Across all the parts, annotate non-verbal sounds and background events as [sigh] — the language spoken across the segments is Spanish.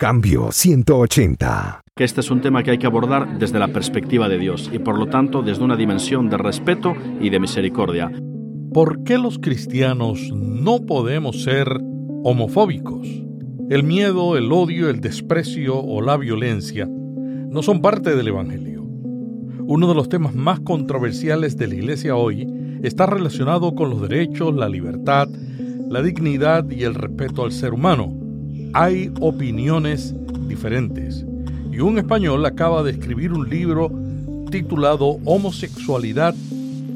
Cambio 180. Que este es un tema que hay que abordar desde la perspectiva de Dios y por lo tanto desde una dimensión de respeto y de misericordia. ¿Por qué los cristianos no podemos ser homofóbicos? El miedo, el odio, el desprecio o la violencia no son parte del Evangelio. Uno de los temas más controversiales de la Iglesia hoy está relacionado con los derechos, la libertad, la dignidad y el respeto al ser humano. Hay opiniones diferentes. Y un español acaba de escribir un libro titulado Homosexualidad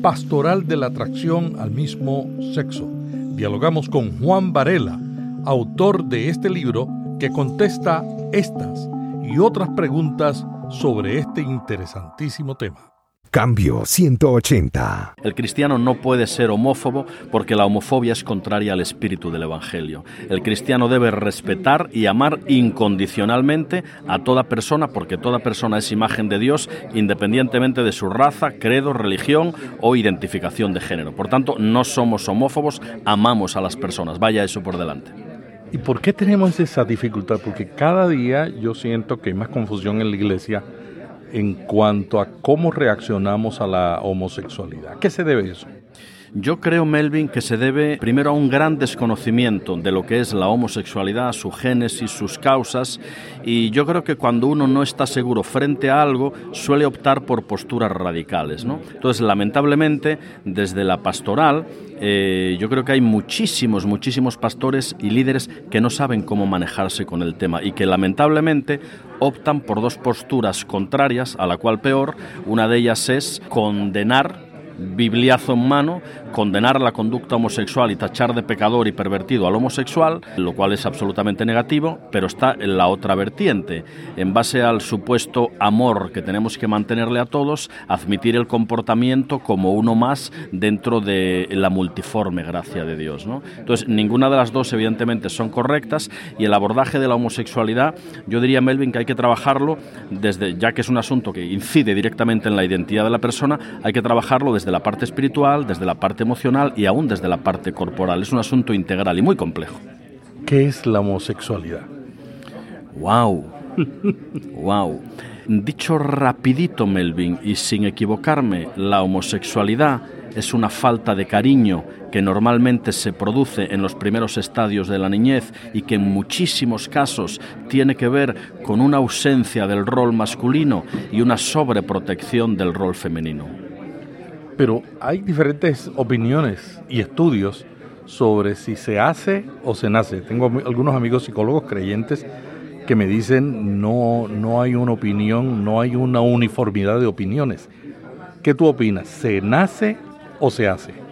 Pastoral de la Atracción al mismo sexo. Dialogamos con Juan Varela, autor de este libro, que contesta estas y otras preguntas sobre este interesantísimo tema. Cambio 180. El cristiano no puede ser homófobo porque la homofobia es contraria al espíritu del Evangelio. El cristiano debe respetar y amar incondicionalmente a toda persona porque toda persona es imagen de Dios independientemente de su raza, credo, religión o identificación de género. Por tanto, no somos homófobos, amamos a las personas. Vaya eso por delante. ¿Y por qué tenemos esa dificultad? Porque cada día yo siento que hay más confusión en la iglesia en cuanto a cómo reaccionamos a la homosexualidad. ¿Qué se debe eso? Yo creo, Melvin, que se debe primero a un gran desconocimiento de lo que es la homosexualidad, su génesis, sus causas, y yo creo que cuando uno no está seguro frente a algo, suele optar por posturas radicales. ¿no? Entonces, lamentablemente, desde la pastoral, eh, yo creo que hay muchísimos, muchísimos pastores y líderes que no saben cómo manejarse con el tema y que lamentablemente optan por dos posturas contrarias, a la cual peor, una de ellas es condenar bibliazo en mano, condenar la conducta homosexual y tachar de pecador y pervertido al homosexual, lo cual es absolutamente negativo, pero está en la otra vertiente, en base al supuesto amor que tenemos que mantenerle a todos, admitir el comportamiento como uno más dentro de la multiforme gracia de Dios. ¿no? Entonces, ninguna de las dos evidentemente son correctas y el abordaje de la homosexualidad, yo diría, Melvin, que hay que trabajarlo desde, ya que es un asunto que incide directamente en la identidad de la persona, hay que trabajarlo desde desde la parte espiritual, desde la parte emocional y aún desde la parte corporal. Es un asunto integral y muy complejo. ¿Qué es la homosexualidad? ¡Wow! ¡Wow! [laughs] Dicho rapidito, Melvin, y sin equivocarme, la homosexualidad es una falta de cariño que normalmente se produce en los primeros estadios de la niñez y que en muchísimos casos tiene que ver con una ausencia del rol masculino y una sobreprotección del rol femenino. Pero hay diferentes opiniones y estudios sobre si se hace o se nace. Tengo algunos amigos psicólogos creyentes que me dicen no, no hay una opinión, no hay una uniformidad de opiniones. ¿Qué tú opinas? ¿Se nace o se hace?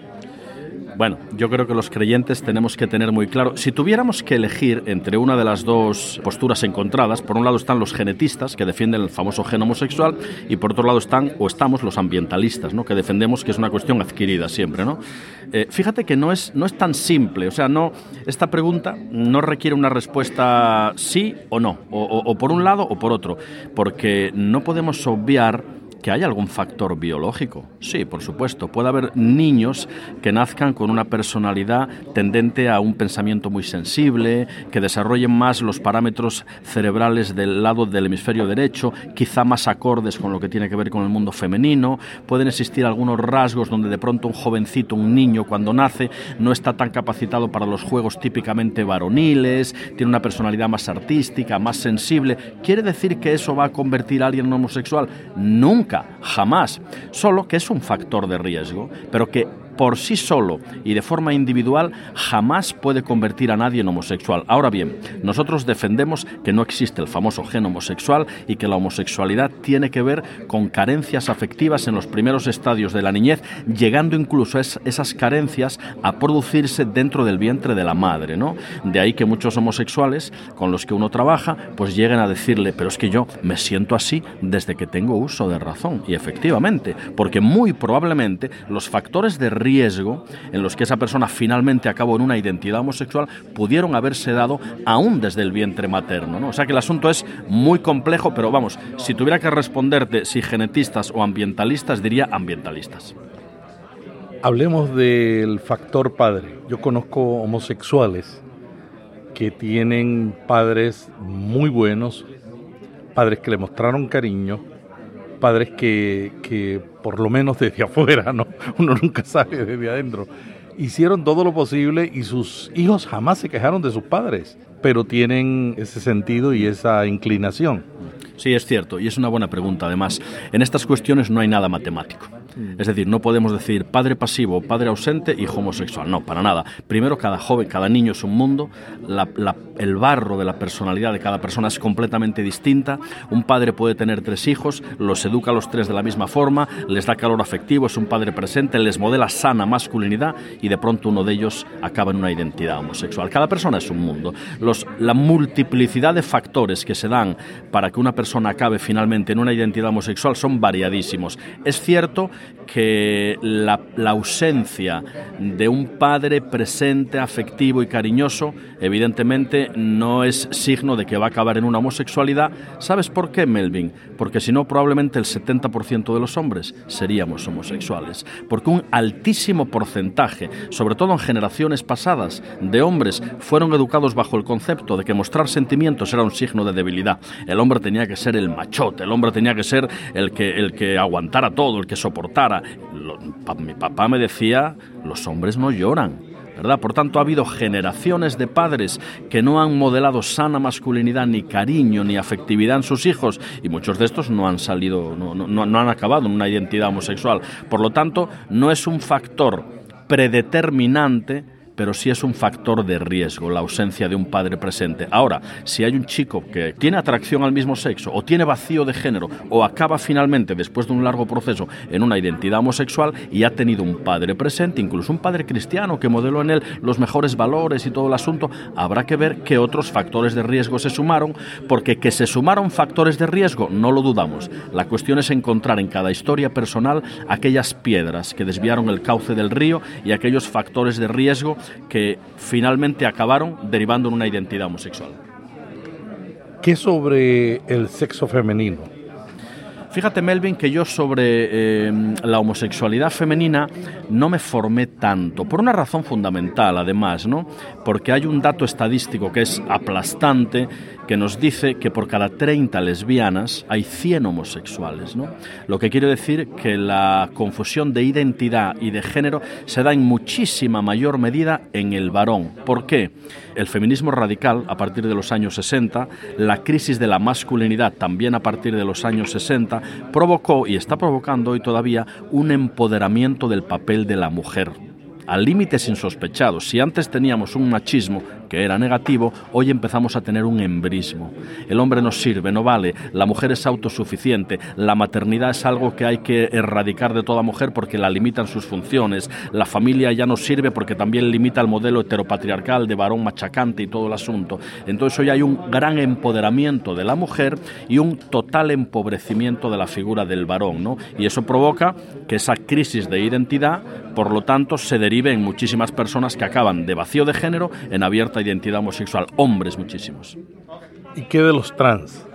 Bueno, yo creo que los creyentes tenemos que tener muy claro, si tuviéramos que elegir entre una de las dos posturas encontradas, por un lado están los genetistas que defienden el famoso gen homosexual y por otro lado están o estamos los ambientalistas, ¿no? que defendemos que es una cuestión adquirida siempre, ¿no? Eh, fíjate que no es no es tan simple, o sea, no esta pregunta no requiere una respuesta sí o no, o por un lado o por otro, porque no podemos obviar ¿Que hay algún factor biológico? Sí, por supuesto. Puede haber niños que nazcan con una personalidad tendente a un pensamiento muy sensible, que desarrollen más los parámetros cerebrales del lado del hemisferio derecho, quizá más acordes con lo que tiene que ver con el mundo femenino. Pueden existir algunos rasgos donde de pronto un jovencito, un niño, cuando nace, no está tan capacitado para los juegos típicamente varoniles, tiene una personalidad más artística, más sensible. ¿Quiere decir que eso va a convertir a alguien en homosexual? Nunca jamás, solo que es un factor de riesgo, pero que por sí solo y de forma individual jamás puede convertir a nadie en homosexual. Ahora bien, nosotros defendemos que no existe el famoso gen homosexual y que la homosexualidad tiene que ver con carencias afectivas en los primeros estadios de la niñez, llegando incluso esas carencias a producirse dentro del vientre de la madre, ¿no? De ahí que muchos homosexuales con los que uno trabaja, pues lleguen a decirle, pero es que yo me siento así desde que tengo uso de razón. Y efectivamente, porque muy probablemente los factores de riesgo en los que esa persona finalmente acabó en una identidad homosexual pudieron haberse dado aún desde el vientre materno. ¿no? O sea que el asunto es muy complejo, pero vamos, si tuviera que responderte si genetistas o ambientalistas, diría ambientalistas. Hablemos del factor padre. Yo conozco homosexuales que tienen padres muy buenos, padres que le mostraron cariño, padres que, que por lo menos desde [laughs] afuera, ¿no? uno nunca sabe desde adentro, hicieron todo lo posible y sus hijos jamás se quejaron de sus padres, pero tienen ese sentido y esa inclinación. Sí, es cierto, y es una buena pregunta. Además, en estas cuestiones no hay nada matemático. Mm. Es decir, no podemos decir padre pasivo, padre ausente, hijo homosexual. No, para nada. Primero, cada joven, cada niño es un mundo. el barro de la personalidad de cada persona es completamente distinta. Un padre puede tener tres hijos, los educa a los tres de la misma forma, les da calor afectivo, es un padre presente, les modela sana masculinidad y de pronto uno de ellos acaba en una identidad homosexual. Cada persona es un mundo. Los, la multiplicidad de factores que se dan para que una persona acabe finalmente en una identidad homosexual son variadísimos. Es cierto que la, ausencia de un padre presente, afectivo y cariñoso, evidentemente no es signo de que va a acabar en una homosexualidad. ¿Sabes por qué, Melvin? Porque si no, probablemente el 70% de los hombres seríamos homosexuales. Porque un altísimo porcentaje, sobre todo en generaciones pasadas, de hombres fueron educados bajo el concepto de que mostrar sentimientos era un signo de debilidad. El hombre tenía que ser el machote, el hombre tenía que ser el que, el que aguantara todo, el que soportara. mi papá me decía, los hombres no lloran. ¿verdad? Por tanto, ha habido generaciones de padres que no han modelado sana masculinidad, ni cariño, ni afectividad en sus hijos, y muchos de estos no han salido, no, no, no han acabado en una identidad homosexual. Por lo tanto, no es un factor predeterminante pero sí es un factor de riesgo la ausencia de un padre presente. Ahora, si hay un chico que tiene atracción al mismo sexo o tiene vacío de género o acaba finalmente, después de un largo proceso, en una identidad homosexual y ha tenido un padre presente, incluso un padre cristiano que modeló en él los mejores valores y todo el asunto, habrá que ver qué otros factores de riesgo se sumaron, porque que se sumaron factores de riesgo, no lo dudamos. La cuestión es encontrar en cada historia personal aquellas piedras que desviaron el cauce del río y aquellos factores de riesgo que finalmente acabaron derivando en una identidad homosexual. ¿Qué sobre el sexo femenino? Fíjate, Melvin, que yo sobre em, la homosexualidad femenina no me formé tanto, por una razón fundamental, además, ¿no? Porque hay un dato estadístico que es aplastante que nos dice que por cada 30 lesbianas hay 100 homosexuales. ¿no? Lo que quiere decir que la confusión de identidad y de género se da en muchísima mayor medida en el varón. ¿Por qué? El feminismo radical, a partir de los años 60, la crisis de la masculinidad, también a partir de los años 60, provocó y está provocando hoy todavía un empoderamiento del papel de la mujer al límites insospechados. Si antes teníamos un machismo que era negativo, hoy empezamos a tener un embrismo. El hombre no sirve, no vale, la mujer es autosuficiente, la maternidad es algo que hay que erradicar de toda mujer porque la limitan sus funciones, la familia ya no sirve porque también limita el modelo heteropatriarcal de varón machacante y todo el asunto. Entonces hoy hay un gran empoderamiento de la mujer y un total empobrecimiento de la figura del varón, ¿no? Y eso provoca que esa crisis de identidad, por lo tanto, se derive en muchísimas personas que acaban de vacío de género en abierta identidad homosexual, hombres muchísimos. ¿Y qué de los trans?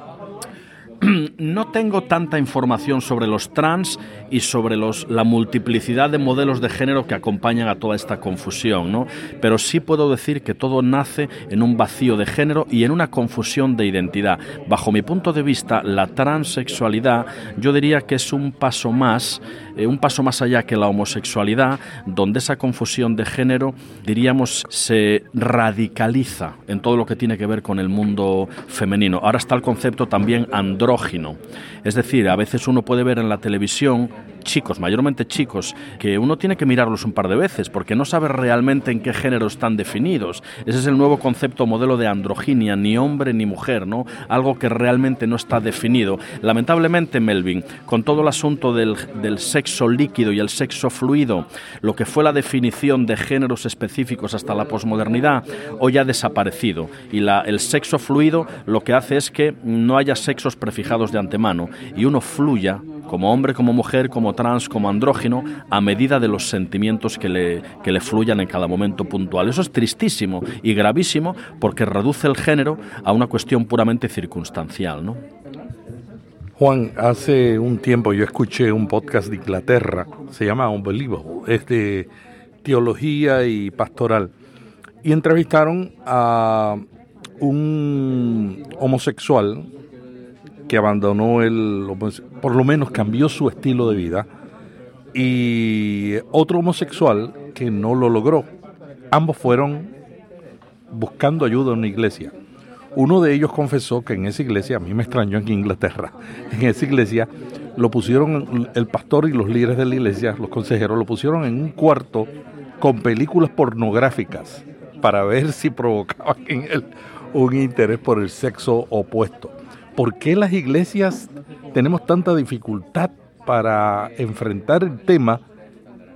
[clears throat] no tengo tanta información sobre los trans y sobre los, la multiplicidad de modelos de género que acompañan a toda esta confusión, ¿no? pero sí puedo decir que todo nace en un vacío de género y en una confusión de identidad. Bajo mi punto de vista, la transexualidad yo diría que es un paso más, eh, un paso más allá que la homosexualidad, donde esa confusión de género, diríamos, se radicaliza en todo lo que tiene que ver con el mundo femenino. Ahora está el concepto también andrógeno es decir, a veces uno puede ver en la televisión Gracias chicos, mayormente chicos, que uno tiene que mirarlos un par de veces porque no sabe realmente en qué género están definidos. Ese es el nuevo concepto modelo de androginia, ni hombre ni mujer, ¿no? Algo que realmente no está definido. Lamentablemente, Melvin, con todo el asunto del, del sexo líquido y el sexo fluido, lo que fue la definición de géneros específicos hasta la posmodernidad, hoy ha desaparecido. Y la, el sexo fluido lo que hace es que no haya sexos prefijados de antemano y uno fluya como hombre, como mujer, como trans, como andrógeno, a medida de los sentimientos que le, que le fluyan en cada momento puntual. Eso es tristísimo y gravísimo porque reduce el género a una cuestión puramente circunstancial. ¿no? Juan, hace un tiempo yo escuché un podcast de Inglaterra, se llama Unbelievable, es de teología y pastoral. y entrevistaron a un homosexual que abandonó el, por lo menos cambió su estilo de vida, y otro homosexual que no lo logró. Ambos fueron buscando ayuda en una iglesia. Uno de ellos confesó que en esa iglesia, a mí me extrañó en Inglaterra, [laughs] en esa iglesia lo pusieron, el pastor y los líderes de la iglesia, los consejeros, lo pusieron en un cuarto con películas pornográficas para ver si provocaban en él un interés por el sexo opuesto. ¿Por qué las iglesias tenemos tanta dificultad para enfrentar el tema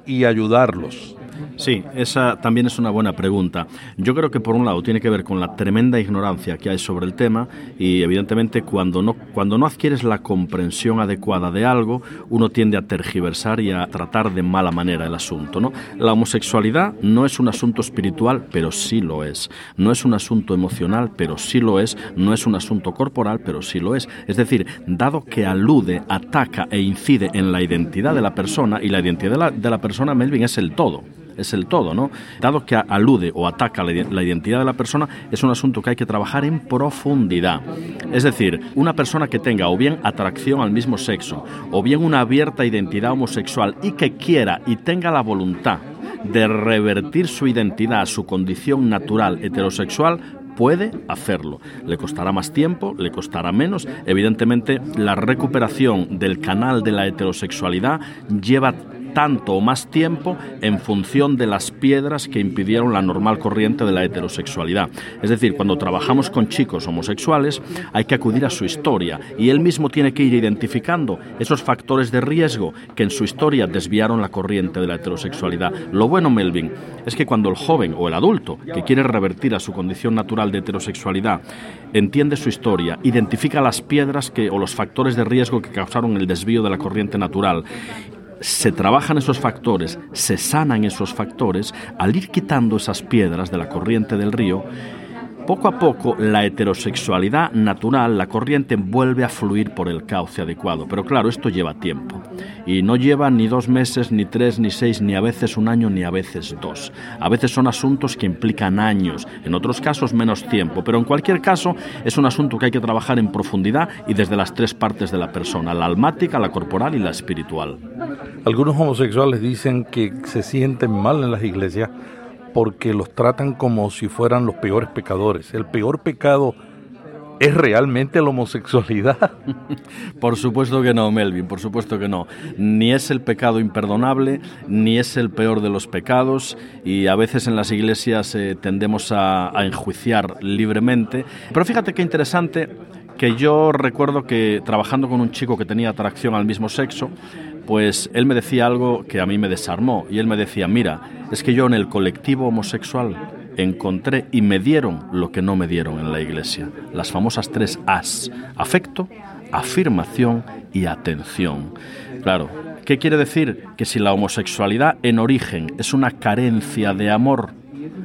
y ayudarlos? Sí, esa también es una buena pregunta. Yo creo que por un lado tiene que ver con la tremenda ignorancia que hay sobre el tema y evidentemente cuando no, cuando no adquieres la comprensión adecuada de algo, uno tiende a tergiversar y a tratar de mala manera el asunto. ¿no? La homosexualidad no es un asunto espiritual, pero sí lo es. No es un asunto emocional, pero sí lo es. No es un asunto corporal, pero sí lo es. Es decir, dado que alude, ataca e incide en la identidad de la persona y la identidad de la, de la persona, Melvin, es el todo es el todo, ¿no? Dado que alude o ataca la, identidad de la persona, es un asunto que hay que trabajar en profundidad. Es decir, una persona que tenga o bien atracción al mismo sexo, o bien una abierta identidad homosexual y que quiera y tenga la voluntad de revertir su identidad su condición natural heterosexual, puede hacerlo. Le costará más tiempo, le costará menos. Evidentemente, la recuperación del canal de la heterosexualidad lleva tanto o más tiempo en función de las piedras que impidieron la normal corriente de la heterosexualidad. Es decir, cuando trabajamos con chicos homosexuales hay que acudir a su historia y él mismo tiene que ir identificando esos factores de riesgo que en su historia desviaron la corriente de la heterosexualidad. Lo bueno, Melvin, es que cuando el joven o el adulto que quiere revertir a su condición natural de heterosexualidad entiende su historia, identifica las piedras que, o los factores de riesgo que causaron el desvío de la corriente natural se trabajan esos factores, se sanan esos factores, al ir quitando esas piedras de la corriente del río, poco a poco la heterosexualidad natural, la corriente vuelve a fluir por el cauce adecuado. Pero claro, esto lleva tiempo. Y no lleva ni dos meses, ni tres, ni seis, ni a veces un año, ni a veces dos. A veces son asuntos que implican años, en otros casos menos tiempo. Pero en cualquier caso es un asunto que hay que trabajar en profundidad y desde las tres partes de la persona, la almática, la corporal y la espiritual. Algunos homosexuales dicen que se sienten mal en las iglesias porque los tratan como si fueran los peores pecadores. El peor pecado es realmente la homosexualidad. [laughs] por supuesto que no, Melvin, por supuesto que no. Ni es el pecado imperdonable, ni es el peor de los pecados, y a veces en las iglesias eh, tendemos a, a enjuiciar libremente. Pero fíjate qué interesante que yo recuerdo que trabajando con un chico que tenía atracción al mismo sexo, pues él me decía algo que a mí me desarmó y él me decía, mira, es que yo en el colectivo homosexual encontré y me dieron lo que no me dieron en la iglesia, las famosas tres As, afecto, afirmación y atención. Claro, ¿qué quiere decir? Que si la homosexualidad en origen es una carencia de amor,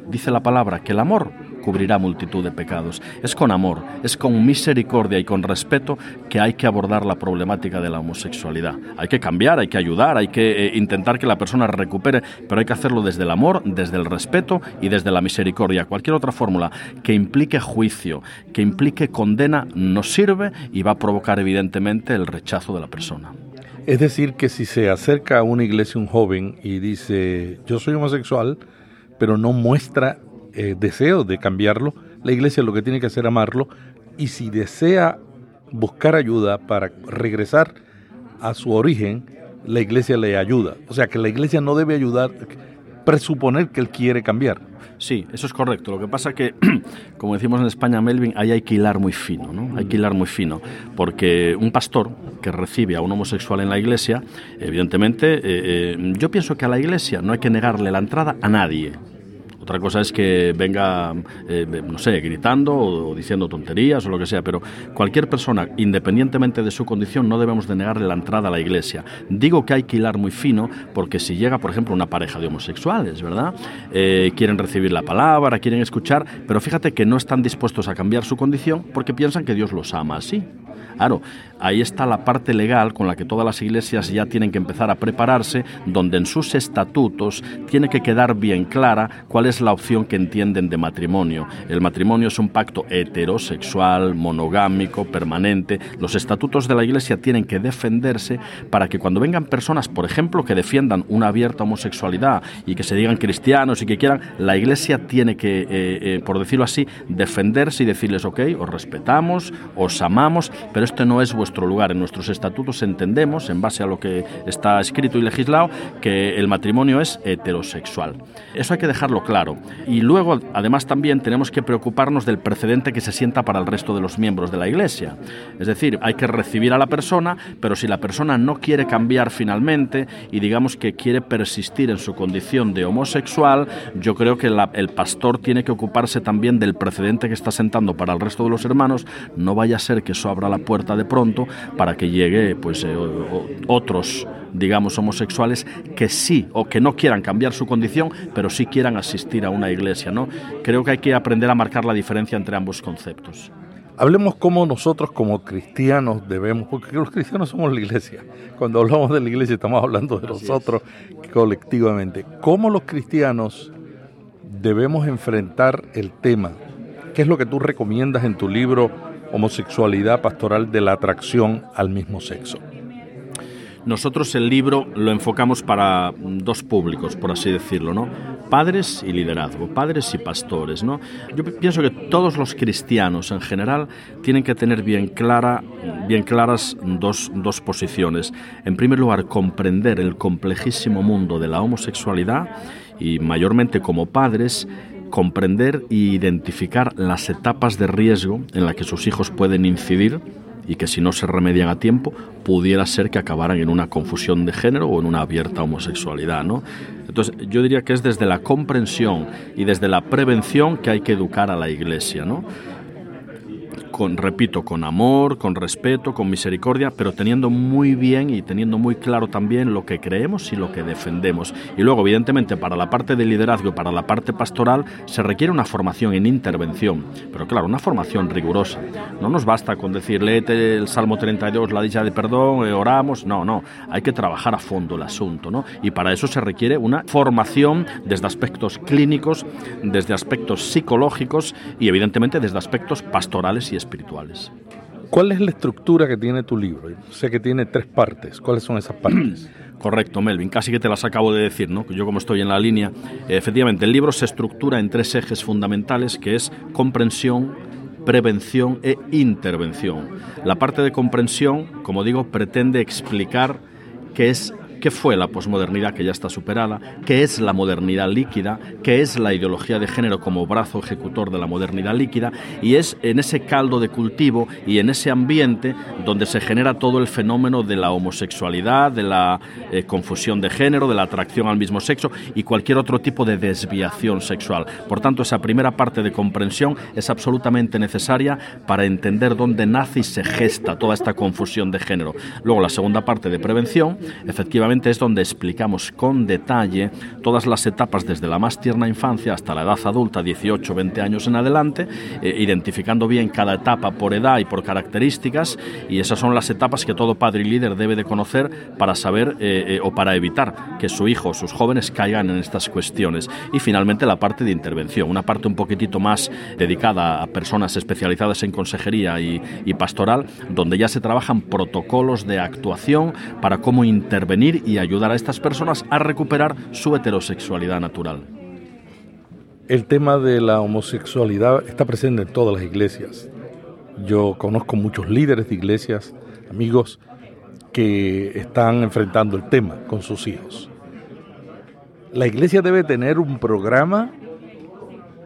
dice la palabra que el amor cubrirá multitud de pecados. Es con amor, es con misericordia y con respeto que hay que abordar la problemática de la homosexualidad. Hay que cambiar, hay que ayudar, hay que eh, intentar que la persona recupere, pero hay que hacerlo desde el amor, desde el respeto y desde la misericordia. Cualquier otra fórmula que implique juicio, que implique condena, no sirve y va a provocar evidentemente el rechazo de la persona. Es decir, que si se acerca a una iglesia un joven y dice, yo soy homosexual, pero no muestra eh, deseo de cambiarlo, la iglesia lo que tiene que hacer es amarlo y si desea buscar ayuda para regresar a su origen, la iglesia le ayuda. O sea que la iglesia no debe ayudar, presuponer que él quiere cambiar. Sí, eso es correcto. Lo que pasa que, [clears throat] como decimos en España, Melvin, ahí hay que hilar muy fino, ¿no? Hay que hilar muy fino, porque un pastor que recibe a un homosexual en la iglesia, evidentemente, eh, eh, yo pienso que a la iglesia no hay que negarle la entrada a nadie. Otra cosa es que venga, eh, no sé, gritando o, diciendo tonterías o lo que sea, pero cualquier persona, independientemente de su condición, no debemos de negarle la entrada a la iglesia. Digo que hay que hilar muy fino porque si llega, por ejemplo, una pareja de homosexuales, ¿verdad? Eh, quieren recibir la palabra, quieren escuchar, pero fíjate que no están dispuestos a cambiar su condición porque piensan que Dios los ama así. Claro, ahí está la parte legal con la que todas las iglesias ya tienen que empezar a prepararse, donde en sus estatutos tiene que quedar bien clara cuál es la opción que entienden de matrimonio. El matrimonio es un pacto heterosexual, monogámico, permanente. Los estatutos de la iglesia tienen que defenderse para que cuando vengan personas, por ejemplo, que defiendan una abierta homosexualidad y que se digan cristianos y que quieran, la iglesia tiene que, eh, eh, por decirlo así, defenderse y decirles, ok, os respetamos, os amamos, pero este no es vuestro lugar. En nuestros estatutos entendemos, en base a lo que está escrito y legislado, que el matrimonio es heterosexual. Eso hay que dejarlo claro. Y luego, además, también tenemos que preocuparnos del precedente que se sienta para el resto de los miembros de la Iglesia. Es decir, hay que recibir a la persona, pero si la persona no quiere cambiar finalmente y digamos que quiere persistir en su condición de homosexual, yo creo que el pastor tiene que ocuparse también del precedente que está sentando para el resto de los hermanos. No vaya a ser que eso abra la puerta de pronto para que llegue pues eh, otros digamos homosexuales que sí o que no quieran cambiar su condición pero sí quieran asistir a una iglesia no creo que hay que aprender a marcar la diferencia entre ambos conceptos Hablemos cómo nosotros como cristianos debemos, porque los cristianos somos la iglesia. Cuando hablamos de la iglesia estamos hablando de nosotros colectivamente. ¿Cómo los cristianos debemos enfrentar el tema? ¿Qué es lo que tú recomiendas en tu libro homosexualidad pastoral de la atracción al mismo sexo. Nosotros el libro lo enfocamos para dos públicos, por así decirlo, ¿no? Padres y liderazgo, padres y pastores, ¿no? Yo pienso que todos los cristianos en general tienen que tener bien, clara, bien claras dos, dos posiciones. En primer lugar, comprender el complejísimo mundo de la homosexualidad y mayormente como padres comprender e identificar las etapas de riesgo en las que sus hijos pueden incidir y que si no se remedian a tiempo pudiera ser que acabaran en una confusión de género o en una abierta homosexualidad, ¿no? Entonces, yo diría que es desde la comprensión y desde la prevención que hay que educar a la Iglesia, ¿no? Repito, con amor, con respeto, con misericordia, pero teniendo muy bien y teniendo muy claro también lo que creemos y lo que defendemos. Y luego, evidentemente, para la parte de liderazgo para la parte pastoral se requiere una formación en intervención, pero claro, una formación rigurosa. No nos basta con decir, léete el Salmo 32, la dicha de perdón, eh, oramos, no, no, hay que trabajar a fondo el asunto, ¿no? Y para eso se requiere una formación desde aspectos clínicos, desde aspectos psicológicos y evidentemente desde aspectos pastorales y espirituales espirituales. ¿Cuál es la estructura que tiene tu libro? Sé que tiene tres partes. ¿Cuáles son esas partes? [clears throat] Correcto, Melvin. Casi que te las acabo de decir, ¿no? Yo como estoy en la línea. efectivamente, el libro se estructura en tres ejes fundamentales, que es comprensión, prevención e intervención. La parte de comprensión, como digo, pretende explicar qué es qué fue la posmodernidad que ya está superada, qué es la modernidad líquida, qué es la ideología de género como brazo ejecutor de la modernidad líquida, y es en ese caldo de cultivo y en ese ambiente donde se genera todo el fenómeno de la homosexualidad, de la eh, confusión de género, de la atracción al mismo sexo y cualquier otro tipo de desviación sexual. Por tanto, esa primera parte de comprensión es absolutamente necesaria para entender dónde nace y se gesta toda esta confusión de género. Luego, la segunda parte de prevención, efectivamente, es donde explicamos con detalle todas las etapas desde la más tierna infancia hasta la edad adulta, 18, 20 años en adelante, eh, identificando bien cada etapa por edad y por características y esas son las etapas que todo padre y líder debe de conocer para saber eh, eh, o para evitar que su hijo o sus jóvenes caigan en estas cuestiones. Y finalmente la parte de intervención, una parte un poquitito más dedicada a personas especializadas en consejería y, y pastoral, donde ya se trabajan protocolos de actuación para cómo intervenir y ayudar a estas personas a recuperar su heterosexualidad natural. El tema de la homosexualidad está presente en todas las iglesias. Yo conozco muchos líderes de iglesias, amigos, que están enfrentando el tema con sus hijos. La iglesia debe tener un programa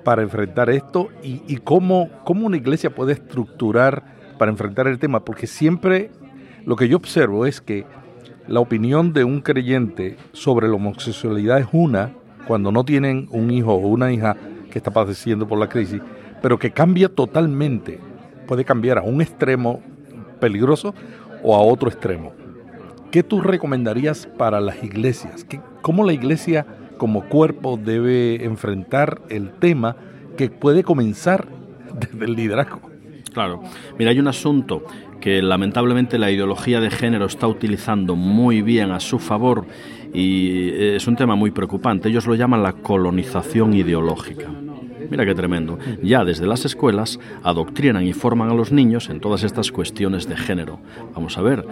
para enfrentar esto y, y cómo, cómo una iglesia puede estructurar para enfrentar el tema, porque siempre lo que yo observo es que la opinión de un creyente sobre la homosexualidad es una cuando no tienen un hijo o una hija que está padeciendo por la crisis, pero que cambia totalmente. Puede cambiar a un extremo peligroso o a otro extremo. ¿Qué tú recomendarías para las iglesias? ¿Cómo la iglesia como cuerpo debe enfrentar el tema que puede comenzar [laughs] desde el liderazgo? Claro. Mira, hay un asunto que lamentablemente la ideología de género está utilizando muy bien a su favor y es un tema muy preocupante. Ellos lo llaman la colonización ideológica. Mira qué tremendo. Ya desde las escuelas adoctrinan y forman a los niños en todas estas cuestiones de género. Vamos a ver,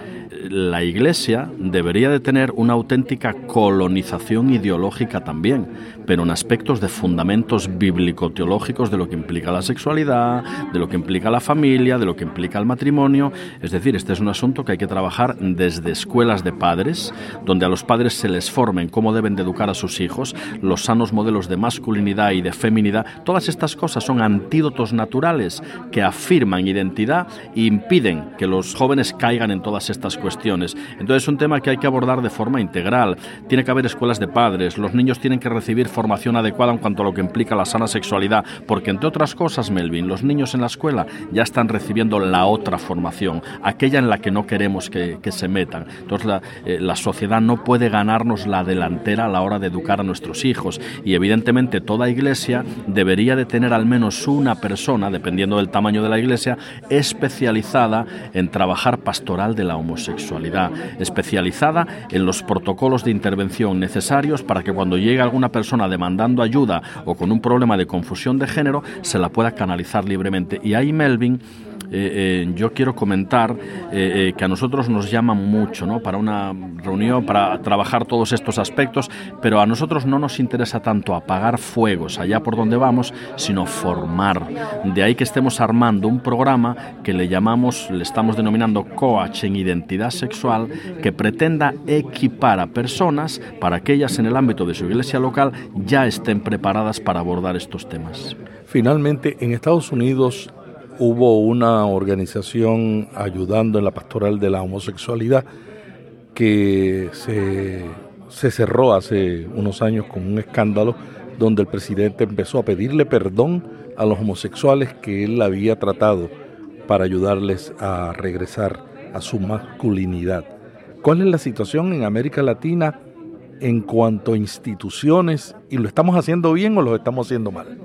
la Iglesia debería de tener una auténtica colonización ideológica también, pero en aspectos de fundamentos bíblico-teológicos de lo que implica la sexualidad, de lo que implica la familia, de lo que implica el matrimonio. Es decir, este es un asunto que hay que trabajar desde escuelas de padres, donde a los padres se les formen cómo deben de educar a sus hijos, los sanos modelos de masculinidad y de feminidad Todas estas cosas son antídotos naturales que afirman identidad e impiden que los jóvenes caigan en todas estas cuestiones. Entonces es un tema que hay que abordar de forma integral. Tiene que haber escuelas de padres, los niños tienen que recibir formación adecuada en cuanto a lo que implica la sana sexualidad, porque entre otras cosas, Melvin, los niños en la escuela ya están recibiendo la otra formación, aquella en la que no queremos que, se metan. Entonces la, eh, la sociedad no puede ganarnos la delantera a la hora de educar a nuestros hijos y evidentemente toda iglesia debería de tener al menos una persona, dependiendo del tamaño de la iglesia, especializada en trabajar pastoral de la homosexualidad, especializada en los protocolos de intervención necesarios para que cuando llegue alguna persona demandando ayuda o con un problema de confusión de género, se la pueda canalizar libremente. Y ahí Melvin eh, eh, yo quiero comentar eh, que a nosotros nos llaman mucho ¿no? para una reunión, para trabajar todos estos aspectos, pero a nosotros no nos interesa tanto apagar fuegos allá por donde vamos, sino formar. De ahí que estemos armando un programa que le llamamos, le estamos denominando Coach en Identidad Sexual, que pretenda equipar a personas para que ellas en el ámbito de su iglesia local ya estén preparadas para abordar estos temas. Finalmente, en Estados Unidos hubo una organización ayudando en la pastoral de la homosexualidad que se, cerró hace unos años con un escándalo donde el presidente empezó a pedirle perdón a los homosexuales que él había tratado para ayudarles a regresar a su masculinidad. ¿Cuál es la situación en América Latina en cuanto a instituciones? ¿Y lo estamos haciendo bien o lo estamos haciendo mal?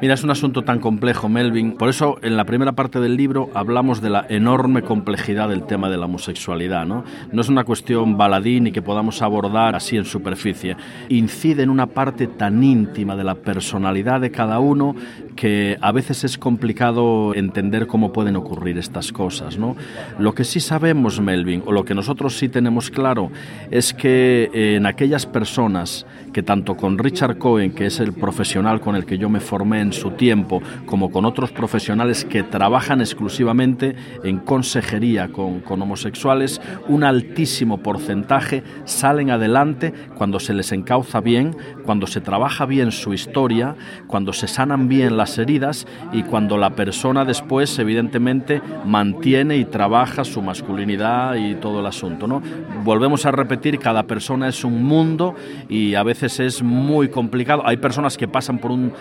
Mira, es un asunto tan complejo, Melvin. Por eso, en la primera parte del libro hablamos de la enorme complejidad del tema de la homosexualidad. No, no es una cuestión baladín y que podamos abordar así en superficie. Incide en una parte tan íntima de la personalidad de cada uno que a veces es complicado entender cómo pueden ocurrir estas cosas. ¿no? Lo que sí sabemos, Melvin, o lo que nosotros sí tenemos claro, es que en aquellas personas que tanto con Richard Cohen, que es el profesional con el que yo me formé en su tiempo, como con otros profesionales que trabajan exclusivamente en consejería con, homosexuales, un altísimo porcentaje salen adelante cuando se les encauza bien, cuando se trabaja bien su historia, cuando se sanan bien las heridas y cuando la persona después, evidentemente, mantiene y trabaja su masculinidad y todo el asunto. ¿no? Volvemos a repetir, cada persona es un mundo y a veces es muy complicado. Hay personas que pasan por un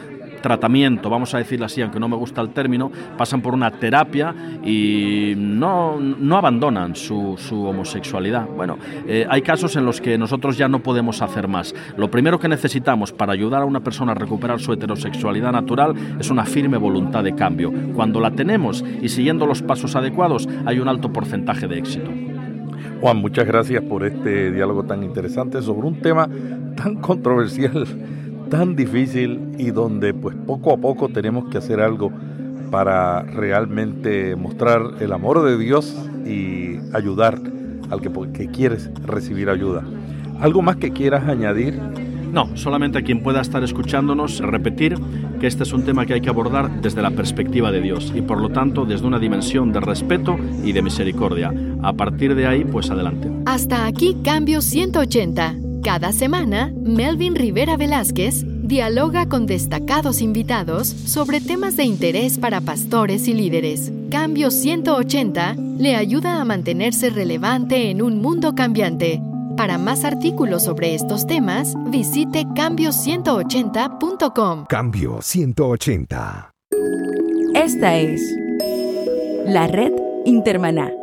tratamiento, vamos a decirlo así, aunque no me gusta el término, pasan por una terapia y no, no abandonan su, su, homosexualidad. Bueno, eh, hay casos en los que nosotros ya no podemos hacer más. Lo primero que necesitamos para ayudar a una persona a recuperar su heterosexualidad natural es una firme voluntad de cambio. Cuando la tenemos y siguiendo los pasos adecuados, hay un alto porcentaje de éxito. Juan, muchas gracias por este diálogo tan interesante sobre un tema tan controversial tan difícil y donde pues poco a poco tenemos que hacer algo para realmente mostrar el amor de Dios y ayudar al que, que quieres recibir ayuda. ¿Algo más que quieras añadir? No, solamente a quien pueda estar escuchándonos repetir que este es un tema que hay que abordar desde la perspectiva de Dios y por lo tanto desde una dimensión de respeto y de misericordia. A partir de ahí, pues adelante. Hasta aquí Cambio 180 cada semana, Melvin Rivera Velázquez dialoga con destacados invitados sobre temas de interés para pastores y líderes. Cambio 180 le ayuda a mantenerse relevante en un mundo cambiante. Para más artículos sobre estos temas, visite cambio180.com. Cambio 180. Esta es la red Intermaná